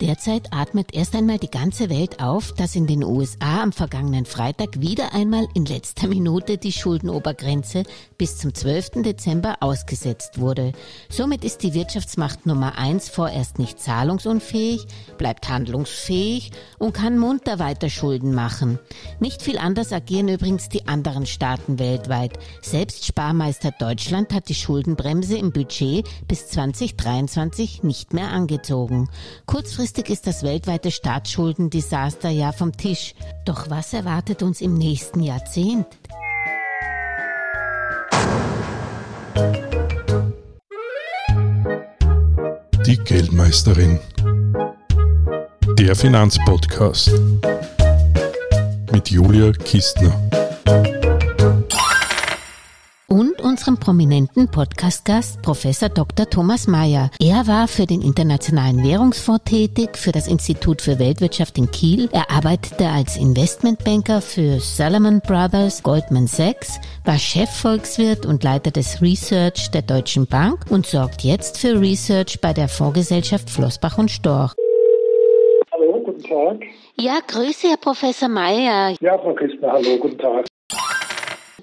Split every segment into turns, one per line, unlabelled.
Derzeit atmet erst einmal die ganze Welt auf, dass in den USA am vergangenen Freitag wieder einmal in letzter Minute die Schuldenobergrenze bis zum 12. Dezember ausgesetzt wurde. Somit ist die Wirtschaftsmacht Nummer eins vorerst nicht zahlungsunfähig, bleibt handlungsfähig und kann munter weiter Schulden machen. Nicht viel anders agieren übrigens die anderen Staaten weltweit. Selbst Sparmeister Deutschland hat die Schuldenbremse im Budget bis 2023 nicht mehr angezogen. Kurzfristig Kurzfristig ist das weltweite Staatsschuldendesaster ja vom Tisch. Doch was erwartet uns im nächsten Jahrzehnt?
Die Geldmeisterin. Der Finanzpodcast mit Julia Kistner
unserem prominenten Podcast-Gast Professor Dr. Thomas Mayer. Er war für den Internationalen Währungsfonds tätig, für das Institut für Weltwirtschaft in Kiel. Er arbeitete als Investmentbanker für Salomon Brothers, Goldman Sachs, war Chefvolkswirt und Leiter des Research der Deutschen Bank und sorgt jetzt für Research bei der Fondsgesellschaft Flossbach und Storch.
Hallo, guten Tag.
Ja, Grüße, Herr Professor Mayer.
Ja, Frau Kistner, hallo, guten Tag.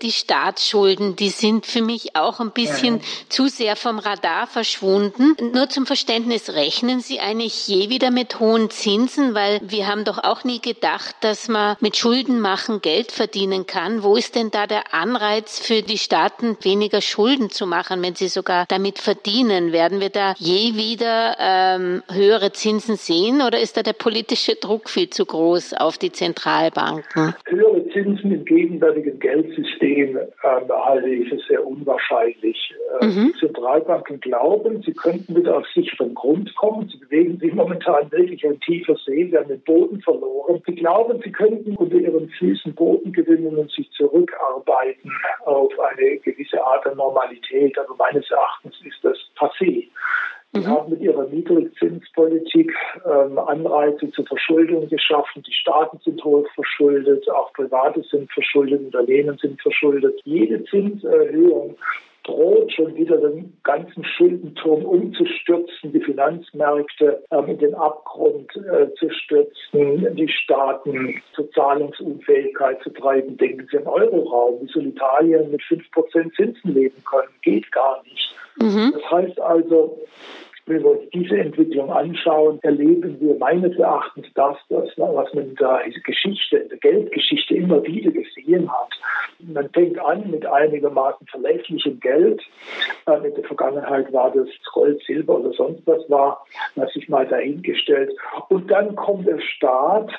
Die Staatsschulden, die sind für mich auch ein bisschen ja. zu sehr vom Radar verschwunden. Nur zum Verständnis, rechnen Sie eigentlich je wieder mit hohen Zinsen? Weil wir haben doch auch nie gedacht, dass man mit Schulden machen Geld verdienen kann. Wo ist denn da der Anreiz für die Staaten, weniger Schulden zu machen, wenn sie sogar damit verdienen? Werden wir da je wieder ähm, höhere Zinsen sehen oder ist da der politische Druck viel zu groß auf die Zentralbanken?
Höhere Zinsen im gegenwärtigen Geldsystem System ähm, halte ich es sehr unwahrscheinlich. Äh, mhm. Zentralbanken glauben, sie könnten wieder auf sicheren Grund kommen. Sie bewegen sich momentan wirklich in tiefer See. Sie haben den Boden verloren. Sie glauben, sie könnten unter ihren Füßen Boden gewinnen und sich zurückarbeiten auf eine gewisse Art der Normalität. Aber meines Erachtens ist das passé. Sie mhm. haben mit ihrer Niedrigzinspolitik ähm, Anreize zur Verschuldung geschaffen. Die Staaten sind hoch verschuldet, auch Private sind verschuldet, Unternehmen sind verschuldet. Jede Zinserhöhung droht schon wieder den ganzen Schuldenturm umzustürzen, die Finanzmärkte ähm, in den Abgrund äh, zu stürzen, die Staaten zur Zahlungsunfähigkeit zu treiben. Denken Sie an Euroraum. Wie soll Italien mit 5% Zinsen leben können? Geht gar nicht. Mhm. Das heißt also, wenn wir uns diese Entwicklung anschauen, erleben wir meines Erachtens das, das was man in der Geschichte, in der Geldgeschichte immer wieder gesehen hat. Man fängt an mit einigermaßen verlässlichem Geld. Äh, in der Vergangenheit war das Gold, Silber oder sonst was war, was sich mal dahingestellt. Und dann kommt der Staat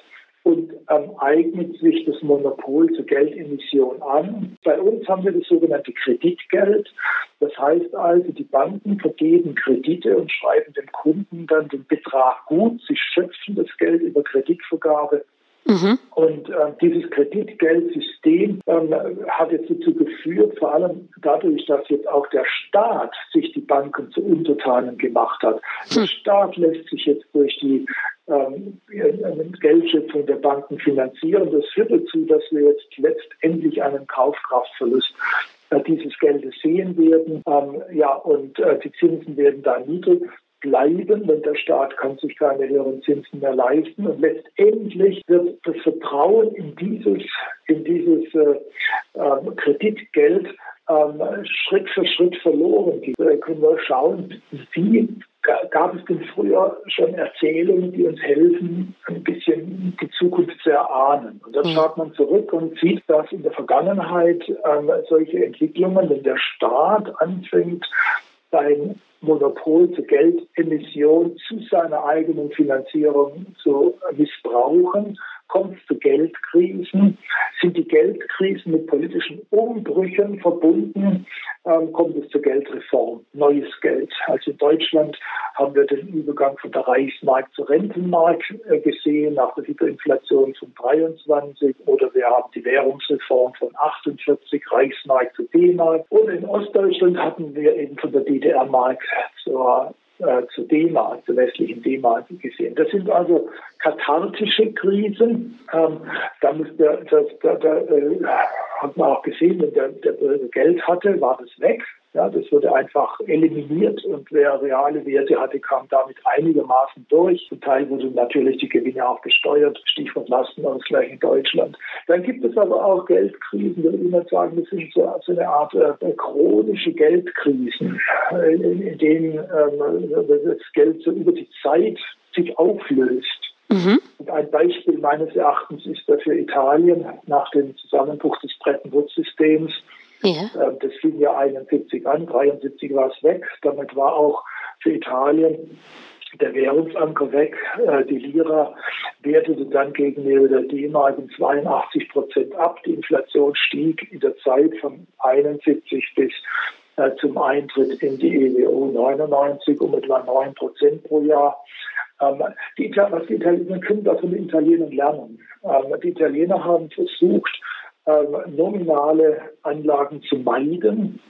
und ähm, eignet sich das Monopol zur Geldemission an. Bei uns haben wir das sogenannte Kreditgeld. Das heißt also, die Banken vergeben Kredite und schreiben dem Kunden dann den Betrag gut. Sie schöpfen das Geld über Kreditvergabe Mhm. Und äh, dieses Kreditgeldsystem ähm, hat jetzt dazu geführt, vor allem dadurch, dass jetzt auch der Staat sich die Banken zu Untertanen gemacht hat. Mhm. Der hm. Staat lässt sich jetzt durch die Geldschöpfung der Banken finanzieren. Das führt dazu, dass wir jetzt letztendlich einen Kaufkraftverlust äh, dieses Geldes sehen werden. Ähm, ja, und äh, die Zinsen werden da niedrig bleiben, denn der Staat kann sich keine höheren Zinsen mehr leisten. Und letztendlich wird das Vertrauen in dieses, in dieses äh, äh, Kreditgeld ähm, Schritt für Schritt verloren. Da können wir schauen, wie gab es denn früher schon Erzählungen, die uns helfen, ein bisschen die Zukunft zu erahnen. Und dann mhm. schaut man zurück und sieht, dass in der Vergangenheit ähm, solche Entwicklungen, wenn der Staat anfängt, sein Monopol zur Geldemission zu seiner eigenen Finanzierung zu missbrauchen, kommt es zu Geldkrisen. Sind die Geldkrisen mit politischen Umbrüchen verbunden, ähm, kommt es zur Geldreform, neues Geld. Also in Deutschland haben wir den Übergang von der Reichsmark zur Rentenmark äh, gesehen, nach der Hyperinflation von 23 oder wir haben die Währungsreform von 48 Reichsmark zu D-Mark oder in Ostdeutschland hatten wir eben von der DDR-Mark zur äh, zu D-Mark, zur westlichen D-Mark gesehen. Das sind also kathartische Krisen. Ähm, da der, das, der, der, äh, hat man auch gesehen, wenn der, der Bürger Geld hatte, war das weg. Ja, das wurde einfach eliminiert und wer reale Werte hatte, kam damit einigermaßen durch. Zum Teil wurden natürlich die Gewinne auch besteuert, Stichwort Lastenausgleich in Deutschland. Dann gibt es aber auch Geldkrisen, würde ich mal sagen, das sind so, so eine Art äh, chronische Geldkrisen, äh, in, in denen ähm, das Geld so über die Zeit sich auflöst. Mhm. Und ein Beispiel meines Erachtens ist dafür Italien nach dem Zusammenbruch des Bretton Woods-Systems ja. Ähm, das fing ja 71 an, 73 war es weg. Damit war auch für Italien der Währungsanker weg. Äh, die Lira wertete dann gegenüber der D-Mark um 82 Prozent ab. Die Inflation stieg in der Zeit von 71 bis äh, zum Eintritt in die EWO 99 um etwa 9 Prozent pro Jahr. Ähm, die, was die Italiener können da von den Italienern lernen. Ähm, die Italiener haben versucht, nominale Anlagen zu meiden.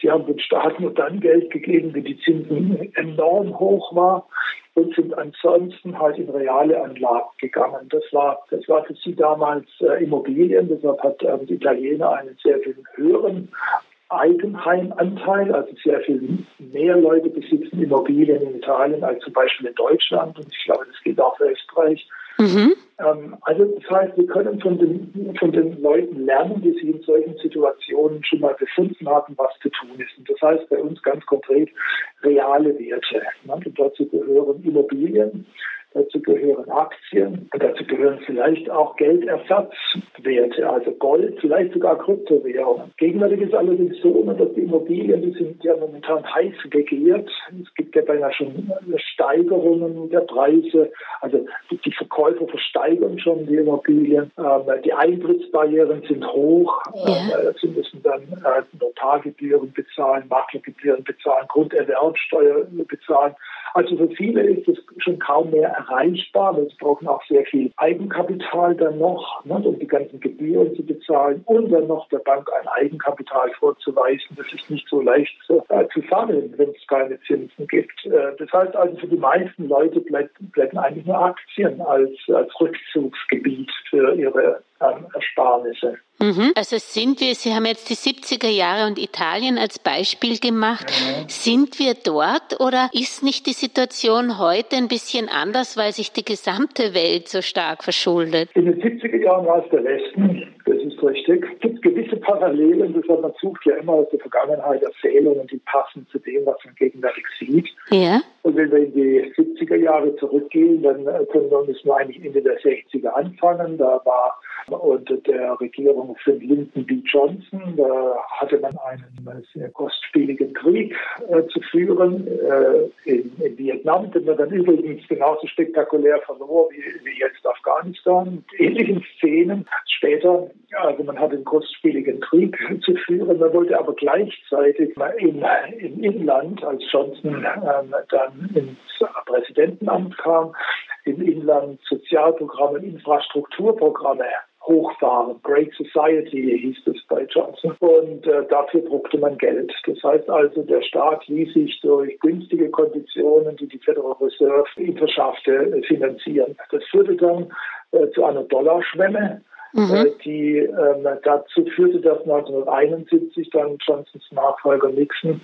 Sie haben den Staaten nur dann Geld gegeben, wenn die Zinsen enorm hoch war und sind ansonsten halt in reale Anlagen gegangen. Das war, das war für sie damals äh, Immobilien, deshalb hat ähm, die Italiener einen sehr viel höheren Eigenheimanteil, also sehr viel mehr Leute besitzen Immobilien in Italien als zum Beispiel in Deutschland und ich glaube, das gilt auch für Österreich. Mhm. Ähm, also das heißt, wir können von den, von den Leuten lernen, die sich in solchen Situationen schon mal befunden haben, was zu tun ist. Und das heißt bei uns ganz konkret reale Werte. Ne? Und dazu gehören Immobilien, Dazu gehören Aktien dazu gehören vielleicht auch Geldersatzwerte, also Gold, vielleicht sogar Kryptowährungen. Gegenwärtig ist allerdings so, dass die Immobilien, die sind ja momentan heiß begehrt. Es gibt ja beinahe schon Steigerungen der Preise. Also die Verkäufer versteigern schon die Immobilien. Ähm, die Eintrittsbarrieren sind hoch. Ja. Ähm, sie müssen dann äh, Notargebühren bezahlen, Maklergebühren bezahlen, Grunderwerbsteuer bezahlen. Also für viele ist es schon kaum mehr erreichbar. Wir brauchen auch sehr viel Eigenkapital dann noch, ne, um die ganzen Gebühren zu bezahlen und dann noch der Bank ein Eigenkapital vorzuweisen. Das ist nicht so leicht äh, zu sammeln, wenn es keine Zinsen gibt. Äh, das heißt also, für die meisten Leute bleibt, bleiben eigentlich nur Aktien als, als Rückzugsgebiet für ihre ähm, Ersparnisse.
Mhm. Also sind wir, Sie haben jetzt die 70er Jahre und Italien als Beispiel gemacht. Mhm. Sind wir dort oder ist nicht die Situation heute ein bisschen anders, weil sich die gesamte Welt so stark verschuldet?
In den 70er Jahren war es der Westen, das ist richtig. Es gibt gewisse Parallelen, das man sucht ja immer aus der Vergangenheit Erzählungen, die passen zu dem, was man gegenwärtig sieht. Ja. Und wenn wir in die 70er Jahre zurückgehen, dann äh, können wir, müssen wir eigentlich Ende der 60er anfangen. Da war unter der Regierung von Lyndon B. Johnson. Da hatte man einen sehr kostspieligen Krieg äh, zu führen äh, in, in, Vietnam, den man dann übrigens genauso spektakulär verlor wie, wie jetzt Afghanistan. Ähnlichen Szenen später, also man hatte einen kostspieligen Krieg zu führen. Man wollte aber gleichzeitig im, im Inland, als Johnson äh, dann ins Präsidentenamt kam, im Inland Sozialprogramme, Infrastrukturprogramme hochfahren. Great Society hieß es bei Johnson. Und äh, dafür druckte man Geld. Das heißt also, der Staat ließ sich durch günstige Konditionen, die die Federal Reserve ihm verschaffte, äh, finanzieren. Das führte dann äh, zu einer Dollarschwemme. Mhm. Äh, die ähm, dazu führte, dass 1971 dann Johnsons Nachfolger Nixon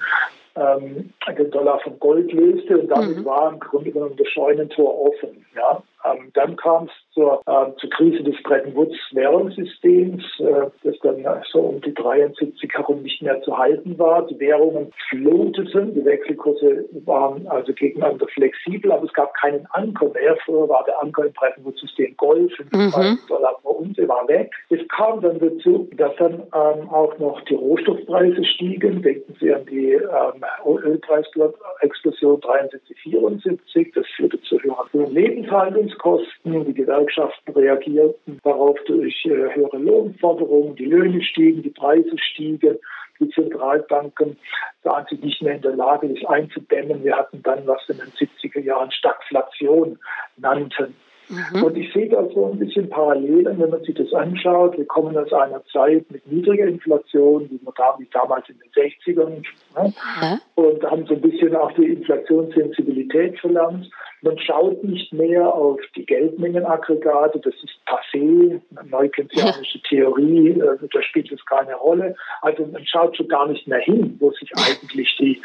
ähm, den Dollar vom Gold löste und damit mhm. war im Grunde genommen das Scheunentor offen. Ja? Ähm, dann kam es zur, äh, zur Krise des Bretton Woods Währungssystems, äh, das dann so um die 73 herum nicht mehr zu halten war. Die Währungen floteten, die Wechselkurse waren also gegeneinander flexibel, aber es gab keinen Anker mehr. Früher war der Anker im Bretton Woods System Gold, 50 mhm. Dollar pro Unze war weg. Es kam dann dazu, dass dann ähm, auch noch die Rohstoffpreise stiegen. Denken Sie an die ähm, Ölpreisexplosion 73, 74. Das führte zu höheren Lebenshaltungs Lohnkosten. Die Gewerkschaften reagierten darauf durch äh, höhere Lohnforderungen. Die Löhne stiegen, die Preise stiegen. Die Zentralbanken sahen sich nicht mehr in der Lage, das einzudämmen. Wir hatten dann, was in den 70er Jahren Stagflation nannten. Mhm. Und ich sehe da so ein bisschen Parallelen, wenn man sich das anschaut. Wir kommen aus einer Zeit mit niedriger Inflation, wie man da, wie damals in den 60ern, ne? mhm. und haben so ein bisschen auch die Inflationssensibilität verlernt. Man schaut nicht mehr auf die Geldmengenaggregate, das ist passé, neukenzianische Theorie, äh, da spielt es keine Rolle. Also man schaut schon gar nicht mehr hin, wo sich eigentlich die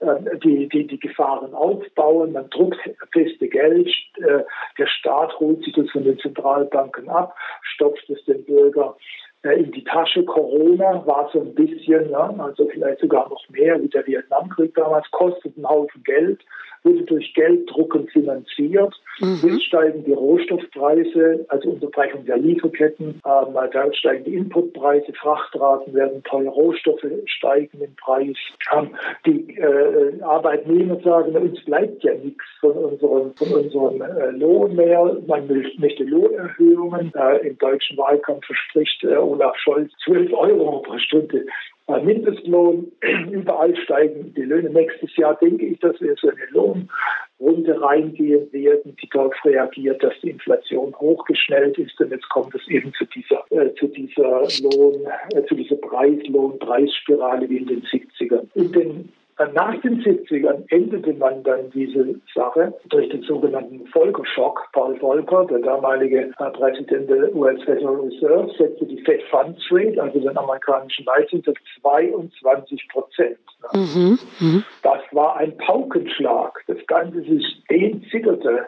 die, die, die Gefahren aufbauen, man druckt feste Geld, äh, der Staat holt sich das von den Zentralbanken ab, stopft es den Bürger äh, in die Tasche. Corona war so ein bisschen, ja, also vielleicht sogar noch mehr wie der Vietnamkrieg damals, kostet einen Haufen Geld wurde durch Gelddrucken finanziert. Mhm. Jetzt steigen die Rohstoffpreise, also Unterbrechung der Lieferketten, ähm, da steigen die Inputpreise, Frachtraten werden teuer, Rohstoffe steigen im Preis. Ähm, die äh, Arbeitnehmer sagen, uns bleibt ja nichts von unserem, von unserem äh, Lohn mehr. Man möchte Lohnerhöhungen. Äh, Im deutschen Wahlkampf verspricht äh, Olaf Scholz 12 Euro pro Stunde. Mindestlohn, überall steigen die Löhne. Nächstes Jahr denke ich, dass wir so eine Lohnrunde reingehen werden, die darauf reagiert, dass die Inflation hochgeschnellt ist. Und jetzt kommt es eben zu dieser, äh, zu dieser Lohn, äh, zu dieser Preislohn-Preisspirale wie in den 70ern. In den nach den 70ern endete man dann diese Sache durch den sogenannten Volker-Schock. Paul Volcker, der damalige äh, Präsident der US Federal Reserve, setzte die Fed Funds Rate, also den amerikanischen Leitzins, auf 22 Prozent. Mhm. Mhm. Das war ein Paukenschlag. Das ganze System zitterte.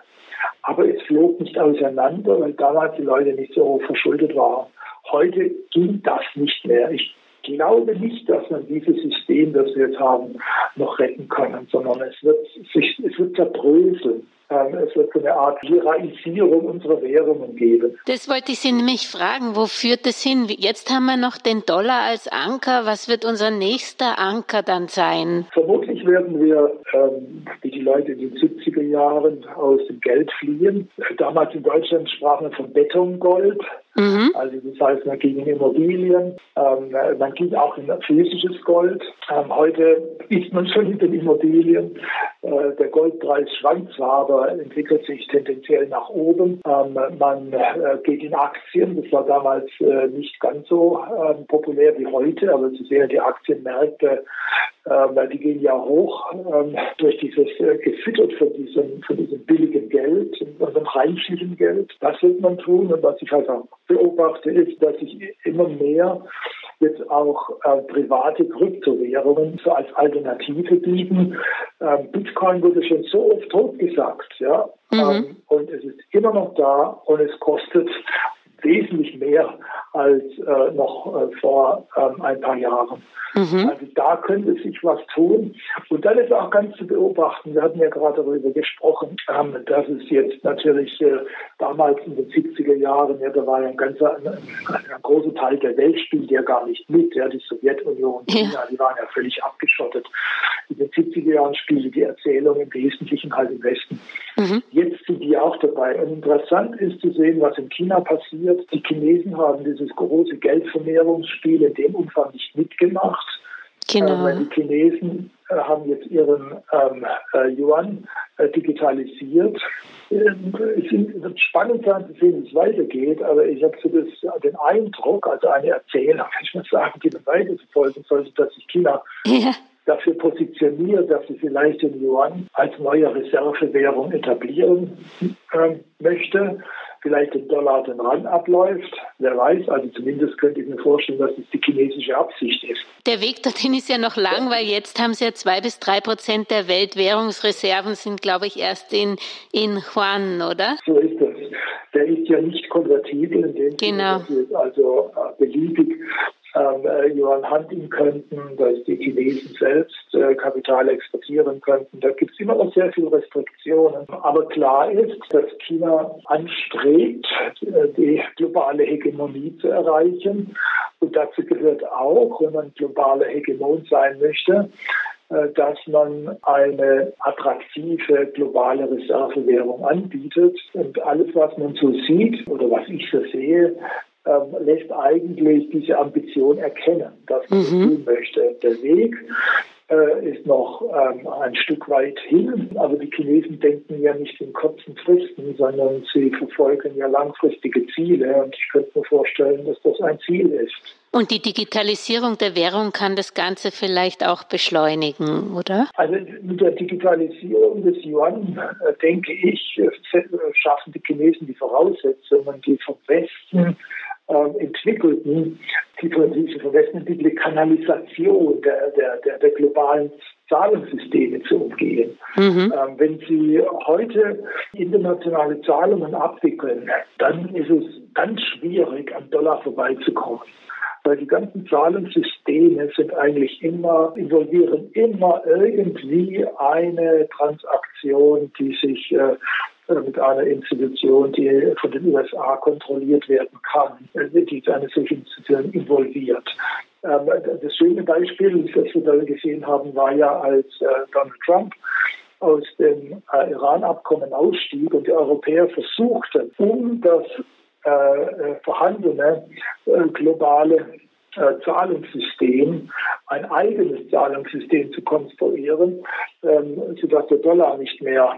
Aber es flog nicht auseinander, weil damals die Leute nicht so hoch verschuldet waren. Heute ging das nicht mehr. Ich glaube nicht, dass man dieses System, das wir jetzt haben, noch retten können, sondern es wird sich, es wird zerbröseln. Es wird so eine Art Liraisierung unserer Währungen geben.
Das wollte ich Sie nämlich fragen. Wo führt das hin? Jetzt haben wir noch den Dollar als Anker. Was wird unser nächster Anker dann sein?
Vermutlich werden wir, ähm, wie die Leute in den 70er Jahren, aus dem Geld fliehen. Damals in Deutschland sprachen wir von Betongold. Mhm. Also das heißt, man ging in Immobilien, ähm, man ging auch in physisches Gold. Ähm, heute ist man schon in den Immobilien. Äh, der Goldpreis schwankt zwar, aber entwickelt sich tendenziell nach oben. Ähm, man äh, geht in Aktien. Das war damals äh, nicht ganz so ähm, populär wie heute, aber Sie sehen, die Aktienmärkte, ähm, die gehen ja hoch ähm, durch dieses äh, gefüttert von diesem, von diesem billigen Geld, von dem reichlichen Geld. Das wird man tun und was ich halt auch beobachte, ist, dass sich immer mehr jetzt auch äh, private Kryptowährungen so als Alternative bieten. Ähm, Bitcoin wurde schon so oft totgesagt, ja, mhm. ähm, und es ist immer noch da und es kostet wesentlich mehr als äh, noch äh, vor ähm, ein paar Jahren. Mhm. Also da könnte sich was tun. Und dann ist auch ganz zu beobachten, wir hatten ja gerade darüber gesprochen, ähm, dass es jetzt natürlich äh, damals in den 70er Jahren, ja, da war ja ein ganzer, ein, ein großer Teil der Welt spielt ja gar nicht mit. Ja, die Sowjetunion, China, ja. die waren ja völlig abgeschottet. In den 70er Jahren spielte die Erzählung im Wesentlichen halt im Westen. Mhm. Jetzt sind die auch dabei. Und interessant ist zu sehen, was in China passiert. Die Chinesen haben dieses große Geldvermehrungsspiel in dem Umfang nicht mitgemacht. Genau. Äh, die Chinesen äh, haben jetzt ihren ähm, äh, Yuan äh, digitalisiert. Ähm, es wird spannend sein zu sehen, wie es weitergeht, aber ich habe so das, den Eindruck, also eine Erzählung, kann ich mal sagen, die man weiter verfolgen sollte, dass sich China ja dafür positioniert, dass sie vielleicht den Yuan als neue Reservewährung etablieren äh, möchte vielleicht den Dollar den Rand abläuft. Wer weiß, also zumindest könnte ich mir vorstellen, dass das die chinesische Absicht ist.
Der Weg dorthin ist ja noch lang, weil jetzt haben sie ja zwei bis drei Prozent der Weltwährungsreserven sind, glaube ich, erst in, in Yuan, oder?
So ist es. Der ist ja nicht konvertibel in dem
genau.
Sinne, dass also äh, beliebig ähm, äh, Yuan handeln könnten, dass die Chinesen selbst äh, Kapital exportieren könnten. Da gibt es immer noch sehr viele Restriktionen. Aber klar ist, dass China anstrebt, äh, die globale Hegemonie zu erreichen. Und dazu gehört auch, wenn man globaler Hegemon sein möchte, äh, dass man eine attraktive globale Reservewährung anbietet. Und alles, was man so sieht oder was ich so sehe, ähm, lässt eigentlich diese Ambition erkennen, dass man mhm. tun möchte. Der Weg ist noch ähm, ein Stück weit hin. Aber die Chinesen denken ja nicht in kurzen Fristen, sondern sie verfolgen ja langfristige Ziele. Und ich könnte mir vorstellen, dass das ein Ziel ist.
Und die Digitalisierung der Währung kann das Ganze vielleicht auch beschleunigen, oder?
Also mit der Digitalisierung des Yuan, äh, denke ich, äh, schaffen die Chinesen die Voraussetzungen, die vom Westen äh, entwickelten, die, Westen entwickelte Kanalisation der, der, der, der globalen Zahlungssysteme zu umgehen. Mhm. Ähm, wenn Sie heute internationale Zahlungen abwickeln, dann ist es ganz schwierig, am Dollar vorbeizukommen weil die ganzen Zahlungssysteme sind eigentlich immer, involvieren immer irgendwie eine Transaktion, die sich äh, mit einer Institution, die von den USA kontrolliert werden kann, äh, die eine solche Institution involviert. Ähm, das schöne Beispiel, das wir da gesehen haben, war ja, als äh, Donald Trump aus dem äh, Iran-Abkommen ausstieg und die Europäer versuchten, um das vorhandene globale Zahlungssystem, ein eigenes Zahlungssystem zu konstruieren, ähm, sodass der Dollar nicht mehr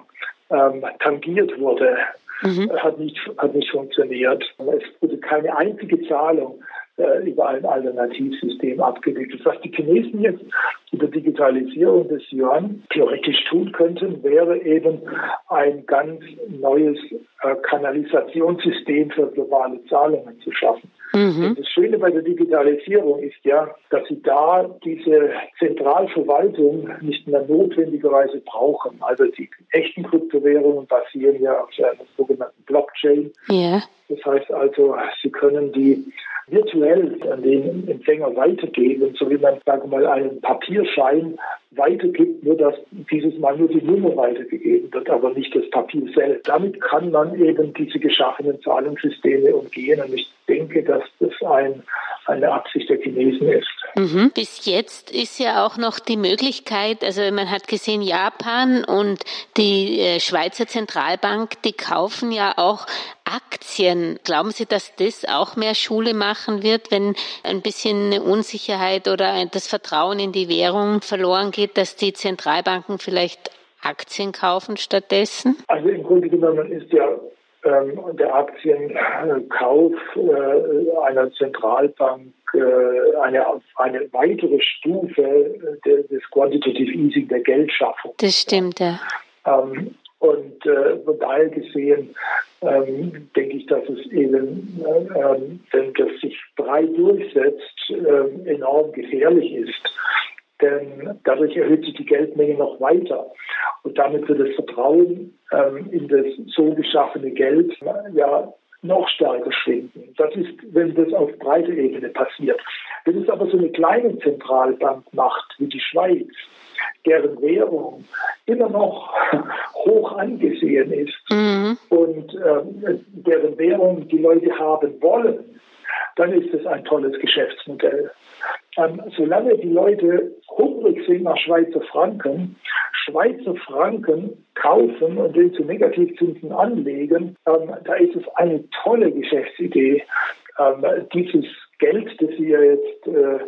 ähm, tangiert wurde, mhm. hat, nicht, hat nicht funktioniert. Es wurde keine einzige Zahlung äh, über ein Alternativsystem abgewickelt. Was die Chinesen jetzt mit der Digitalisierung des Yuan theoretisch tun könnten, wäre eben ein ganz neues äh, Kanalisationssystem für globale Zahlungen zu schaffen. Mhm. Das Schöne bei der Digitalisierung ist ja, dass Sie da diese Zentralverwaltung nicht mehr notwendigerweise brauchen. Also die echten Kryptowährungen basieren ja auf einer sogenannten Blockchain. Yeah. Das heißt also, Sie können die virtuell an den Empfänger weitergeben, so wie man, sagen wir mal, einen Papierschein weitergibt, nur dass dieses Mal nur die Nummer weitergegeben wird, aber nicht das Papier selbst. Damit kann man eben diese geschaffenen Zahlungssysteme umgehen und ich denke, dass das ein, eine Absicht der Chinesen ist.
Mhm. Bis jetzt ist ja auch noch die Möglichkeit, also man hat gesehen, Japan und die äh, Schweizer Zentralbank, die kaufen ja auch Aktien. Glauben Sie, dass das auch mehr Schule machen wird, wenn ein bisschen eine Unsicherheit oder das Vertrauen in die Währung verloren geht, dass die Zentralbanken vielleicht Aktien kaufen stattdessen?
Also im Grunde genommen ist ja der Aktienkauf äh, einer Zentralbank äh, eine, eine weitere Stufe äh, des Quantitative Easing der Geldschaffung.
Das stimmt, ja.
Ähm, und äh, von daher gesehen ähm, denke ich, dass es eben, wenn das sich frei durchsetzt, enorm gefährlich ist. Denn dadurch erhöht sich die Geldmenge noch weiter. Und damit wird das Vertrauen ähm, in das so geschaffene Geld äh, ja noch stärker schwinden. Das ist, wenn das auf breiter Ebene passiert. Wenn es aber so eine kleine Zentralbank macht, wie die Schweiz, deren Währung immer noch hoch angesehen ist mhm. und äh, deren Währung die Leute haben wollen, dann ist es ein tolles Geschäftsmodell. Ähm, solange die Leute hungrig sind nach Schweizer Franken, Schweizer Franken kaufen und den zu Negativzinsen anlegen, ähm, da ist es eine tolle Geschäftsidee, ähm, dieses Geld, das sie ja jetzt äh,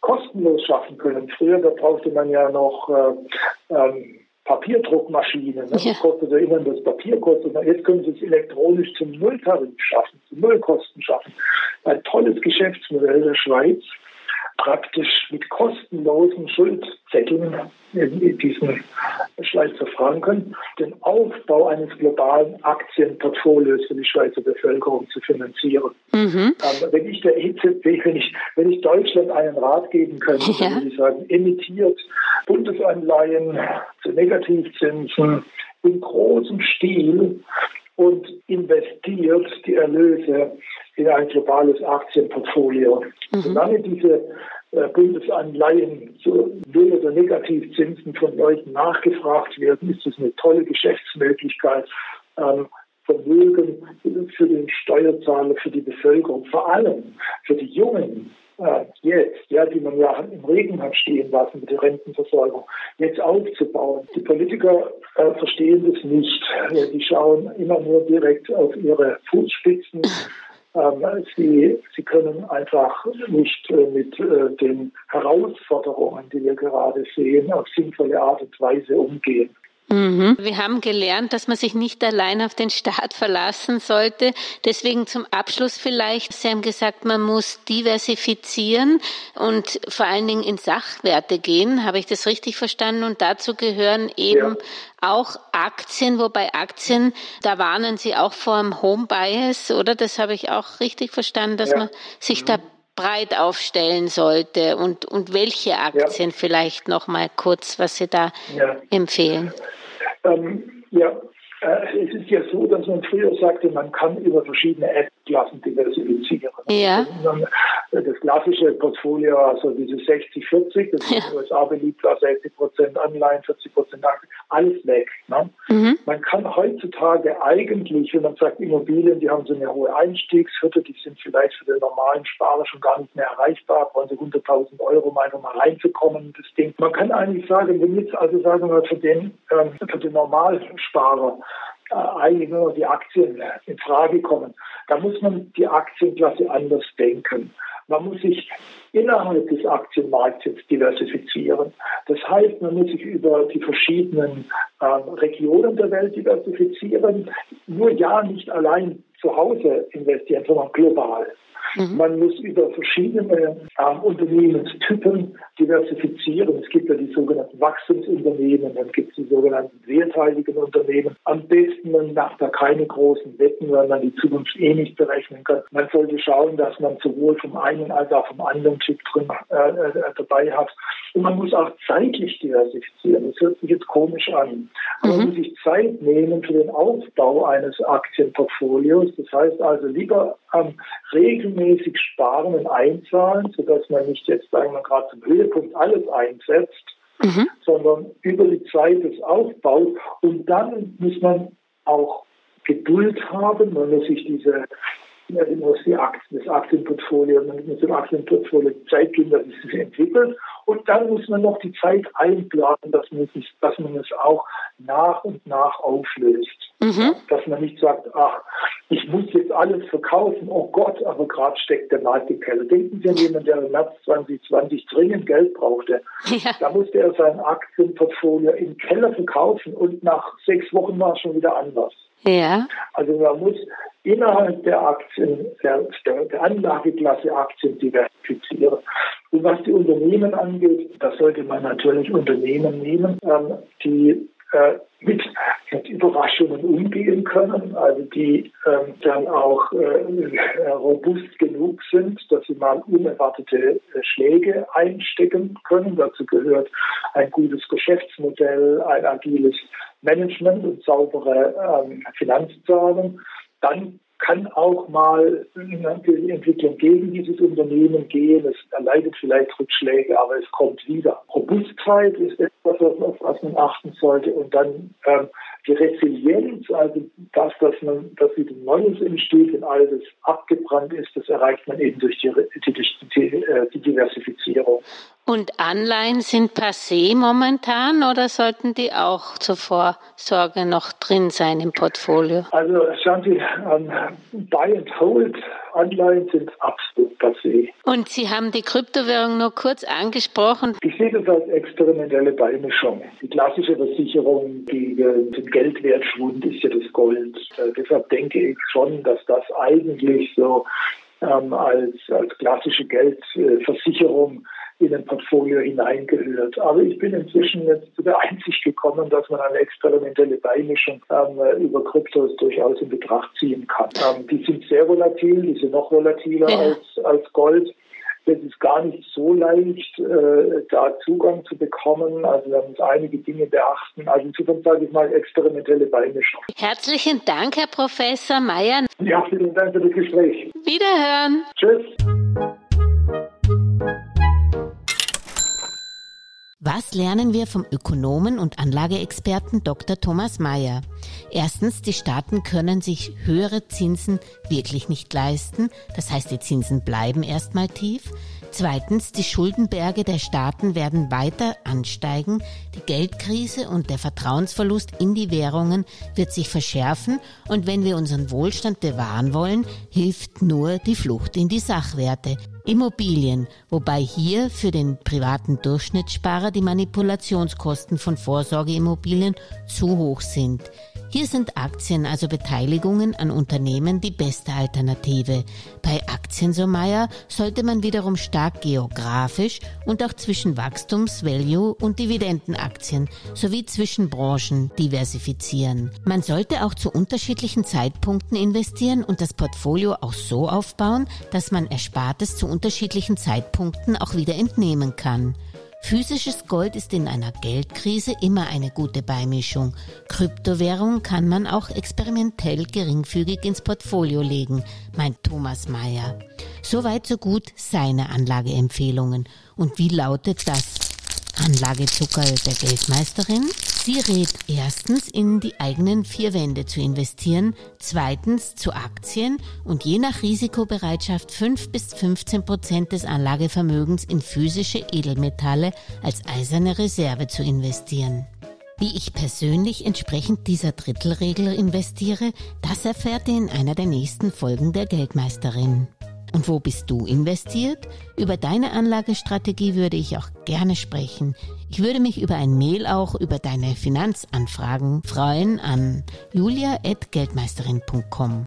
kostenlos schaffen können. Früher, da brauchte man ja noch äh, ähm, Papierdruckmaschinen. Das ja. kostete immer das Papier kostet. Jetzt können sie es elektronisch zum Nulltarif schaffen, zum Nullkosten schaffen. Ein tolles Geschäftsmodell der Schweiz praktisch mit kostenlosen Schuldzetteln in diesen Schweizer Franken den Aufbau eines globalen Aktienportfolios für die Schweizer Bevölkerung zu finanzieren. Mhm. Ähm, wenn ich der EZB, wenn ich, wenn ich Deutschland einen Rat geben könnte, ja. würde ich sagen, emittiert Bundesanleihen zu Negativzinsen in großem Stil und investiert die Erlöse in ein globales Aktienportfolio. Mhm. Solange diese äh, Bundesanleihen zu Null- oder Negativzinsen von Leuten nachgefragt werden, ist das eine tolle Geschäftsmöglichkeit. Ähm, Vermögen für den Steuerzahler, für die Bevölkerung, vor allem für die Jungen äh, jetzt, ja, die man ja im Regen hat stehen lassen mit der Rentenversorgung, jetzt aufzubauen. Die Politiker äh, verstehen das nicht. Die schauen immer nur direkt auf ihre Fußspitzen Ähm, sie, sie können einfach nicht äh, mit äh, den Herausforderungen, die wir gerade sehen, auf sinnvolle Art und Weise umgehen.
Mhm. Wir haben gelernt, dass man sich nicht allein auf den Staat verlassen sollte. Deswegen zum Abschluss vielleicht. Sie haben gesagt, man muss diversifizieren und vor allen Dingen in Sachwerte gehen. Habe ich das richtig verstanden? Und dazu gehören eben ja. auch Aktien, wobei Aktien, da warnen Sie auch vor dem Home Bias, oder? Das habe ich auch richtig verstanden, dass ja. man sich mhm. da breit aufstellen sollte und, und welche Aktien ja. vielleicht noch mal kurz, was Sie da ja. empfehlen.
Ähm, ja, äh, es ist ja so, dass man früher sagte, man kann über verschiedene Assetklassen diversifizieren. Ja. Das klassische Portfolio, also diese 60-40, das ja. in den USA beliebt war, 60 Prozent Anleihen, 40 Prozent Aktien, alles weg. Ne? Mhm. Man kann heutzutage eigentlich, wenn man sagt, Immobilien, die haben so eine hohe Einstiegshürde, die sind vielleicht für den normalen Sparer schon gar nicht mehr erreichbar, brauchen sie 100.000 Euro, um einfach mal reinzukommen in das Ding. Man kann eigentlich sagen, wenn jetzt also sagen wir für den, ähm, für den Normalsparer äh, eigentlich nur die Aktien in Frage kommen. Da muss man die Aktienklasse anders denken. Man muss sich innerhalb des Aktienmarktes diversifizieren. Das heißt, man muss sich über die verschiedenen äh, Regionen der Welt diversifizieren. Nur ja, nicht allein zu Hause investieren, sondern global. Mhm. Man muss über verschiedene äh, Unternehmenstypen diversifizieren. Es gibt ja die sogenannten Wachstumsunternehmen, dann gibt es die sogenannten werthaltigen Unternehmen. Am besten, man macht da keine großen Wetten, weil man die Zukunft eh nicht berechnen kann. Man sollte schauen, dass man sowohl vom einen als auch vom anderen Typ drin äh, äh dabei hat. Und man muss auch zeitlich diversifizieren. Das hört sich jetzt komisch an. Mhm. man muss sich Zeit nehmen für den Aufbau eines Aktienportfolios. Das heißt also lieber ähm, regelmäßig sparen und einzahlen, sodass man nicht jetzt, sagen wir gerade zum Höhepunkt alles einsetzt, mhm. sondern über die Zeit es aufbaut. Und dann muss man auch Geduld haben, man muss sich diese man muss die Aktien, das Aktienportfolio, man muss dem Aktienportfolio Zeit geben, dass es sich entwickelt. Und dann muss man noch die Zeit einplanen, dass man, dass man es auch nach und nach auflöst. Mhm. Dass man nicht sagt, ach, ich muss jetzt alles verkaufen, oh Gott, aber gerade steckt der Markt im Keller. Denken Sie an jemanden, der im März 2020 dringend Geld brauchte. Ja. Da musste er sein Aktienportfolio im Keller verkaufen und nach sechs Wochen war es schon wieder anders. Ja. Also man muss innerhalb der Aktien, der, der Anlageklasse Aktien diversifizieren. Und was die Unternehmen angeht, da sollte man natürlich Unternehmen nehmen, ähm, die äh, mit, mit Überraschungen umgehen können, also die ähm, dann auch äh, robust genug sind, dass sie mal unerwartete äh, Schläge einstecken können. Dazu gehört ein gutes Geschäftsmodell, ein agiles Management und saubere ähm, Finanzzahlen. Dann kann auch mal die Entwicklung gegen dieses Unternehmen gehen. Es erleidet vielleicht Rückschläge, aber es kommt wieder. Robustheit ist etwas, auf was man achten sollte. Und dann ähm, die Resilienz, also das, dass man, dass wieder Neues entsteht, wenn Altes abgebrannt ist, das erreicht man eben durch die, die, die, äh, die Diversifizierung.
Und Anleihen sind passé momentan oder sollten die auch zur Vorsorge noch drin sein im Portfolio?
Also schauen Sie, um, Buy and Hold Anleihen sind absolut passé.
Und Sie haben die Kryptowährung nur kurz angesprochen.
Ich sehe das als experimentelle Beimischung. Die klassische Versicherung gegen den Geldwertschwund ist ja das Gold. Äh, deshalb denke ich schon, dass das eigentlich so ähm, als, als klassische Geldversicherung in ein Portfolio hineingehört. Aber ich bin inzwischen jetzt zu der Einsicht gekommen, dass man eine experimentelle Beimischung ähm, über Kryptos durchaus in Betracht ziehen kann. Ähm, die sind sehr volatil, die sind noch volatiler ja. als, als Gold. Es ist gar nicht so leicht, äh, da Zugang zu bekommen. Also man muss einige Dinge beachten. Also insofern sage ich mal experimentelle Beimischung.
Herzlichen Dank, Herr Professor Mayer.
Ja, vielen Dank für das Gespräch.
Wiederhören.
Tschüss.
Was lernen wir vom Ökonomen und Anlageexperten Dr. Thomas Mayer? Erstens, die Staaten können sich höhere Zinsen wirklich nicht leisten. Das heißt, die Zinsen bleiben erstmal tief. Zweitens, die Schuldenberge der Staaten werden weiter ansteigen, die Geldkrise und der Vertrauensverlust in die Währungen wird sich verschärfen und wenn wir unseren Wohlstand bewahren wollen, hilft nur die Flucht in die Sachwerte. Immobilien, wobei hier für den privaten Durchschnittssparer die Manipulationskosten von Vorsorgeimmobilien zu hoch sind. Hier sind Aktien, also Beteiligungen an Unternehmen, die beste Alternative. Bei Aktien, so Meier, sollte man wiederum stark geografisch und auch zwischen Wachstums-, Value- und Dividendenaktien sowie zwischen Branchen diversifizieren. Man sollte auch zu unterschiedlichen Zeitpunkten investieren und das Portfolio auch so aufbauen, dass man Erspartes zu unterschiedlichen Zeitpunkten auch wieder entnehmen kann. Physisches Gold ist in einer Geldkrise immer eine gute Beimischung. Kryptowährung kann man auch experimentell geringfügig ins Portfolio legen, meint Thomas Mayer. Soweit so gut seine Anlageempfehlungen. Und wie lautet das? Anlagezucker der Geldmeisterin? Sie rät erstens in die eigenen vier Wände zu investieren, zweitens zu Aktien und je nach Risikobereitschaft 5 bis 15 Prozent des Anlagevermögens in physische Edelmetalle als eiserne Reserve zu investieren. Wie ich persönlich entsprechend dieser Drittelregel investiere, das erfährt ihr in einer der nächsten Folgen der Geldmeisterin. Und wo bist du investiert? Über deine Anlagestrategie würde ich auch gerne sprechen. Ich würde mich über ein Mail auch über deine Finanzanfragen freuen an julia.geldmeisterin.com.